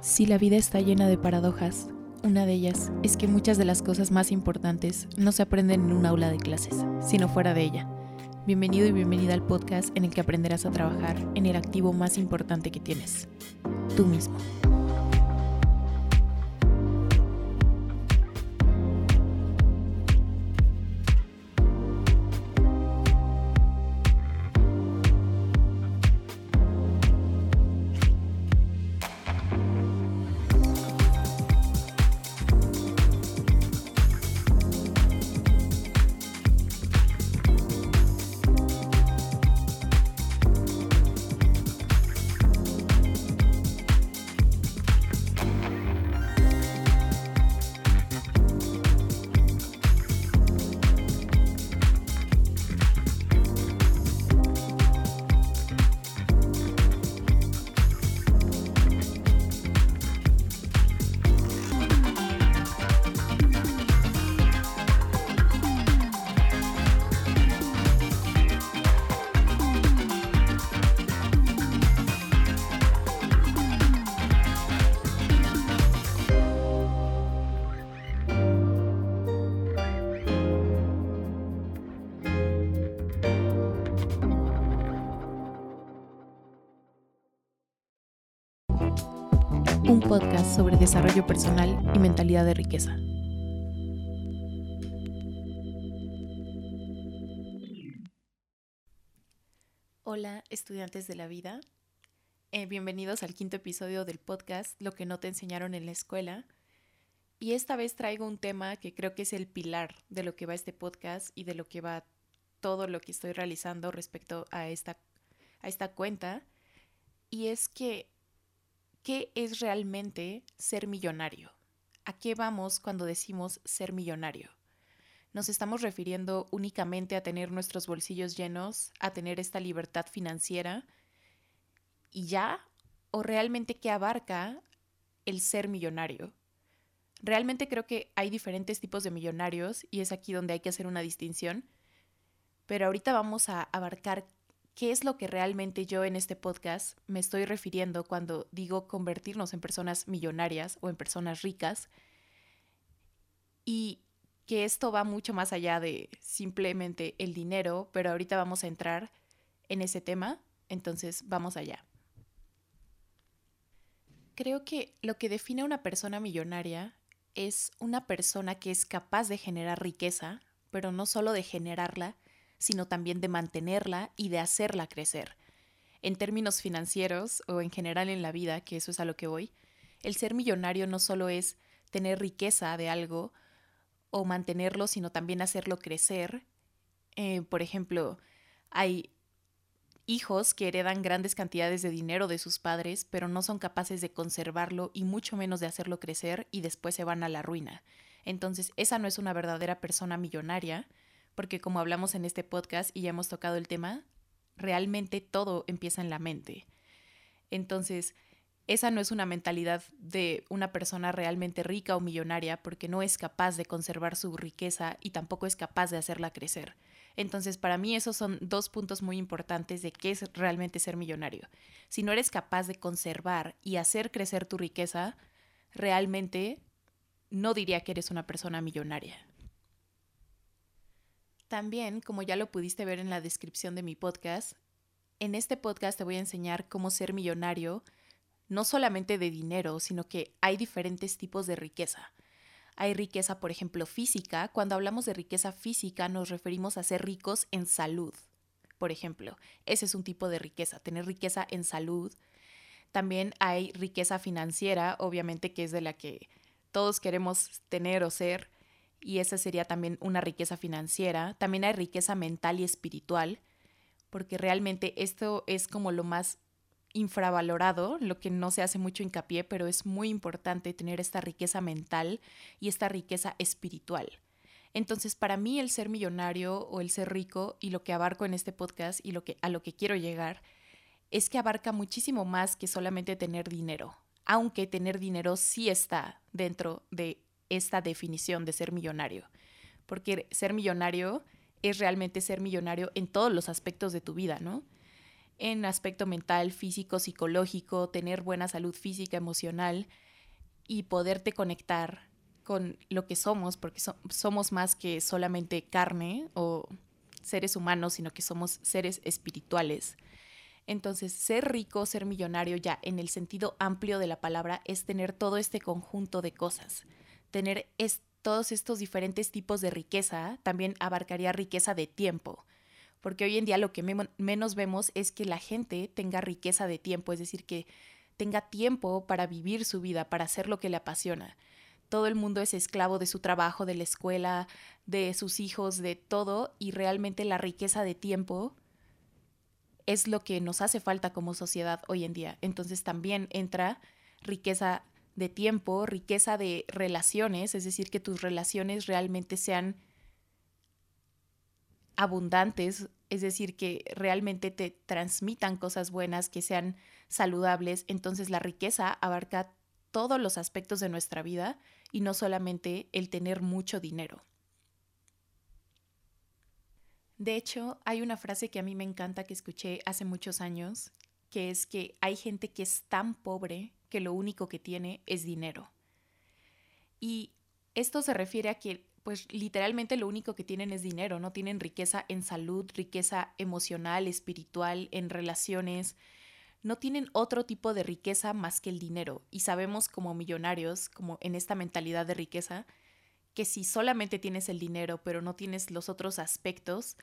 Si la vida está llena de paradojas, una de ellas es que muchas de las cosas más importantes no se aprenden en un aula de clases, sino fuera de ella. Bienvenido y bienvenida al podcast en el que aprenderás a trabajar en el activo más importante que tienes, tú mismo. Podcast sobre desarrollo personal y mentalidad de riqueza. Hola, estudiantes de la vida. Eh, bienvenidos al quinto episodio del podcast Lo que no te enseñaron en la escuela. Y esta vez traigo un tema que creo que es el pilar de lo que va este podcast y de lo que va todo lo que estoy realizando respecto a esta, a esta cuenta. Y es que ¿qué es realmente ser millonario? ¿A qué vamos cuando decimos ser millonario? ¿Nos estamos refiriendo únicamente a tener nuestros bolsillos llenos, a tener esta libertad financiera y ya? ¿O realmente qué abarca el ser millonario? Realmente creo que hay diferentes tipos de millonarios y es aquí donde hay que hacer una distinción, pero ahorita vamos a abarcar qué es lo que realmente yo en este podcast me estoy refiriendo cuando digo convertirnos en personas millonarias o en personas ricas y que esto va mucho más allá de simplemente el dinero, pero ahorita vamos a entrar en ese tema, entonces vamos allá. Creo que lo que define a una persona millonaria es una persona que es capaz de generar riqueza, pero no solo de generarla, sino también de mantenerla y de hacerla crecer. En términos financieros o en general en la vida, que eso es a lo que voy, el ser millonario no solo es tener riqueza de algo o mantenerlo, sino también hacerlo crecer. Eh, por ejemplo, hay hijos que heredan grandes cantidades de dinero de sus padres, pero no son capaces de conservarlo y mucho menos de hacerlo crecer y después se van a la ruina. Entonces, esa no es una verdadera persona millonaria, porque como hablamos en este podcast y ya hemos tocado el tema, realmente todo empieza en la mente. Entonces, esa no es una mentalidad de una persona realmente rica o millonaria porque no es capaz de conservar su riqueza y tampoco es capaz de hacerla crecer. Entonces, para mí esos son dos puntos muy importantes de qué es realmente ser millonario. Si no eres capaz de conservar y hacer crecer tu riqueza, realmente no diría que eres una persona millonaria. También, como ya lo pudiste ver en la descripción de mi podcast, en este podcast te voy a enseñar cómo ser millonario, no solamente de dinero, sino que hay diferentes tipos de riqueza. Hay riqueza, por ejemplo, física. Cuando hablamos de riqueza física nos referimos a ser ricos en salud. Por ejemplo, ese es un tipo de riqueza, tener riqueza en salud. También hay riqueza financiera, obviamente que es de la que todos queremos tener o ser y esa sería también una riqueza financiera. También hay riqueza mental y espiritual, porque realmente esto es como lo más infravalorado, lo que no se hace mucho hincapié, pero es muy importante tener esta riqueza mental y esta riqueza espiritual. Entonces, para mí el ser millonario o el ser rico y lo que abarco en este podcast y lo que a lo que quiero llegar es que abarca muchísimo más que solamente tener dinero, aunque tener dinero sí está dentro de esta definición de ser millonario, porque ser millonario es realmente ser millonario en todos los aspectos de tu vida, ¿no? en aspecto mental, físico, psicológico, tener buena salud física, emocional y poderte conectar con lo que somos, porque somos más que solamente carne o seres humanos, sino que somos seres espirituales. Entonces, ser rico, ser millonario ya en el sentido amplio de la palabra es tener todo este conjunto de cosas, tener todos estos diferentes tipos de riqueza, también abarcaría riqueza de tiempo, porque hoy en día lo que menos vemos es que la gente tenga riqueza de tiempo, es decir, que tenga tiempo para vivir su vida, para hacer lo que le apasiona. Todo el mundo es esclavo de su trabajo, de la escuela, de sus hijos, de todo, y realmente la riqueza de tiempo es lo que nos hace falta como sociedad hoy en día. Entonces también entra riqueza de tiempo, riqueza de relaciones, es decir, que tus relaciones realmente sean abundantes, es decir, que realmente te transmitan cosas buenas, que sean saludables. Entonces la riqueza abarca todos los aspectos de nuestra vida y no solamente el tener mucho dinero. De hecho, hay una frase que a mí me encanta que escuché hace muchos años, que es que hay gente que es tan pobre que lo único que tiene es dinero. Y esto se refiere a que pues literalmente lo único que tienen es dinero, no tienen riqueza en salud, riqueza emocional, espiritual, en relaciones, no tienen otro tipo de riqueza más que el dinero. Y sabemos como millonarios, como en esta mentalidad de riqueza, que si solamente tienes el dinero pero no tienes los otros aspectos,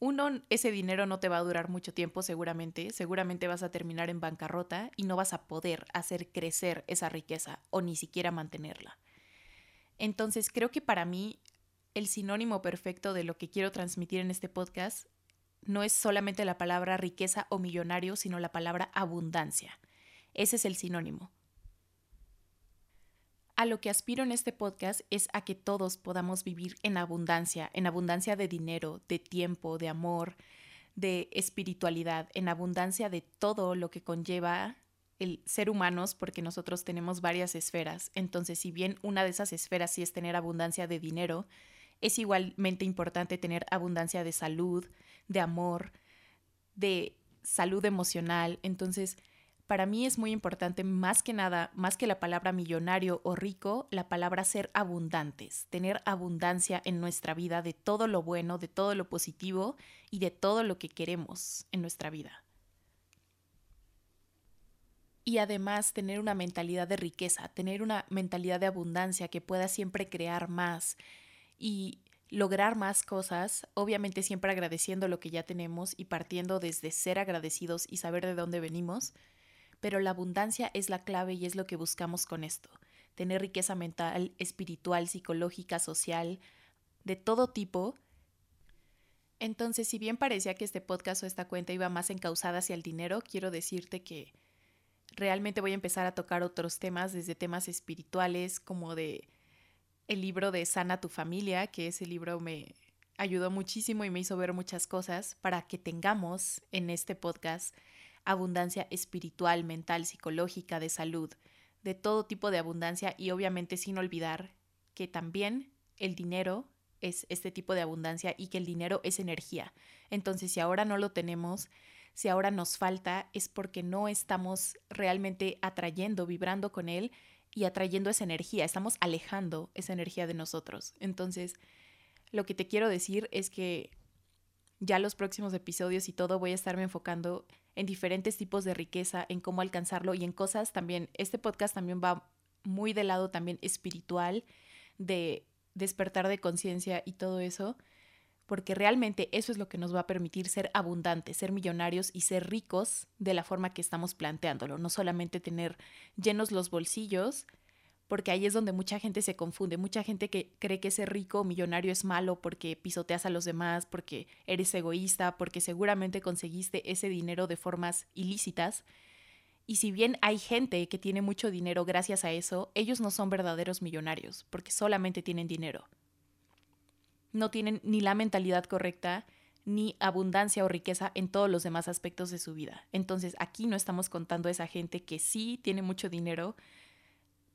uno, ese dinero no te va a durar mucho tiempo seguramente, seguramente vas a terminar en bancarrota y no vas a poder hacer crecer esa riqueza o ni siquiera mantenerla. Entonces creo que para mí el sinónimo perfecto de lo que quiero transmitir en este podcast no es solamente la palabra riqueza o millonario, sino la palabra abundancia. Ese es el sinónimo. A lo que aspiro en este podcast es a que todos podamos vivir en abundancia, en abundancia de dinero, de tiempo, de amor, de espiritualidad, en abundancia de todo lo que conlleva el ser humanos porque nosotros tenemos varias esferas. Entonces, si bien una de esas esferas sí es tener abundancia de dinero, es igualmente importante tener abundancia de salud, de amor, de salud emocional. Entonces, para mí es muy importante más que nada, más que la palabra millonario o rico, la palabra ser abundantes, tener abundancia en nuestra vida de todo lo bueno, de todo lo positivo y de todo lo que queremos en nuestra vida. Y además tener una mentalidad de riqueza, tener una mentalidad de abundancia que pueda siempre crear más y lograr más cosas, obviamente siempre agradeciendo lo que ya tenemos y partiendo desde ser agradecidos y saber de dónde venimos, pero la abundancia es la clave y es lo que buscamos con esto, tener riqueza mental, espiritual, psicológica, social, de todo tipo. Entonces, si bien parecía que este podcast o esta cuenta iba más encausada hacia el dinero, quiero decirte que realmente voy a empezar a tocar otros temas, desde temas espirituales, como de el libro de Sana tu familia, que ese libro me ayudó muchísimo y me hizo ver muchas cosas para que tengamos en este podcast abundancia espiritual, mental, psicológica, de salud, de todo tipo de abundancia y obviamente sin olvidar que también el dinero es este tipo de abundancia y que el dinero es energía. Entonces, si ahora no lo tenemos, si ahora nos falta es porque no estamos realmente atrayendo, vibrando con él y atrayendo esa energía, estamos alejando esa energía de nosotros. Entonces, lo que te quiero decir es que ya los próximos episodios y todo voy a estarme enfocando en diferentes tipos de riqueza, en cómo alcanzarlo y en cosas también, este podcast también va muy del lado también espiritual, de despertar de conciencia y todo eso porque realmente eso es lo que nos va a permitir ser abundantes, ser millonarios y ser ricos de la forma que estamos planteándolo, no solamente tener llenos los bolsillos, porque ahí es donde mucha gente se confunde, mucha gente que cree que ser rico o millonario es malo porque pisoteas a los demás, porque eres egoísta, porque seguramente conseguiste ese dinero de formas ilícitas. Y si bien hay gente que tiene mucho dinero gracias a eso, ellos no son verdaderos millonarios, porque solamente tienen dinero no tienen ni la mentalidad correcta, ni abundancia o riqueza en todos los demás aspectos de su vida. Entonces aquí no estamos contando a esa gente que sí tiene mucho dinero,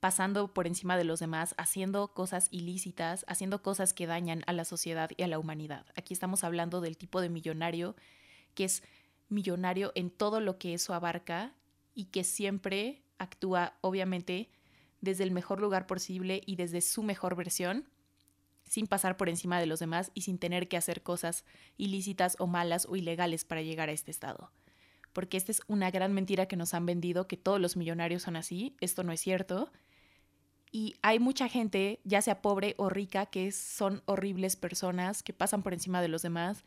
pasando por encima de los demás, haciendo cosas ilícitas, haciendo cosas que dañan a la sociedad y a la humanidad. Aquí estamos hablando del tipo de millonario que es millonario en todo lo que eso abarca y que siempre actúa, obviamente, desde el mejor lugar posible y desde su mejor versión, sin pasar por encima de los demás y sin tener que hacer cosas ilícitas o malas o ilegales para llegar a este estado. Porque esta es una gran mentira que nos han vendido, que todos los millonarios son así, esto no es cierto. Y hay mucha gente, ya sea pobre o rica, que son horribles personas, que pasan por encima de los demás,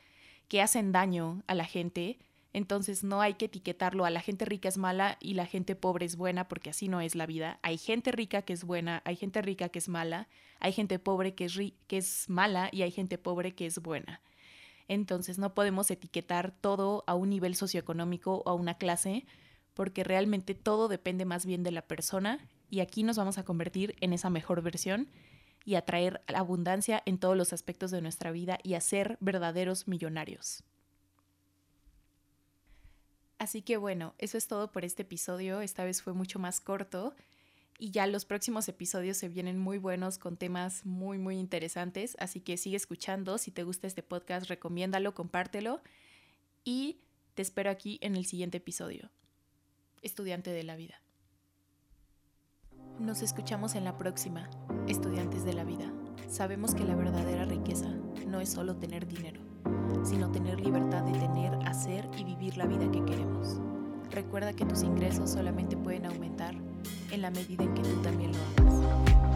que hacen daño a la gente entonces no hay que etiquetarlo a la gente rica es mala y la gente pobre es buena porque así no es la vida. Hay gente rica que es buena, hay gente rica que es mala, hay gente pobre que es, que es mala y hay gente pobre que es buena. Entonces no podemos etiquetar todo a un nivel socioeconómico o a una clase porque realmente todo depende más bien de la persona y aquí nos vamos a convertir en esa mejor versión y a traer abundancia en todos los aspectos de nuestra vida y a ser verdaderos millonarios. Así que bueno, eso es todo por este episodio. Esta vez fue mucho más corto y ya los próximos episodios se vienen muy buenos con temas muy, muy interesantes. Así que sigue escuchando. Si te gusta este podcast, recomiéndalo, compártelo y te espero aquí en el siguiente episodio. Estudiante de la vida. Nos escuchamos en la próxima, estudiantes de la vida. Sabemos que la verdadera riqueza no es solo tener dinero sino tener libertad de tener, hacer y vivir la vida que queremos. Recuerda que tus ingresos solamente pueden aumentar en la medida en que tú también lo hagas.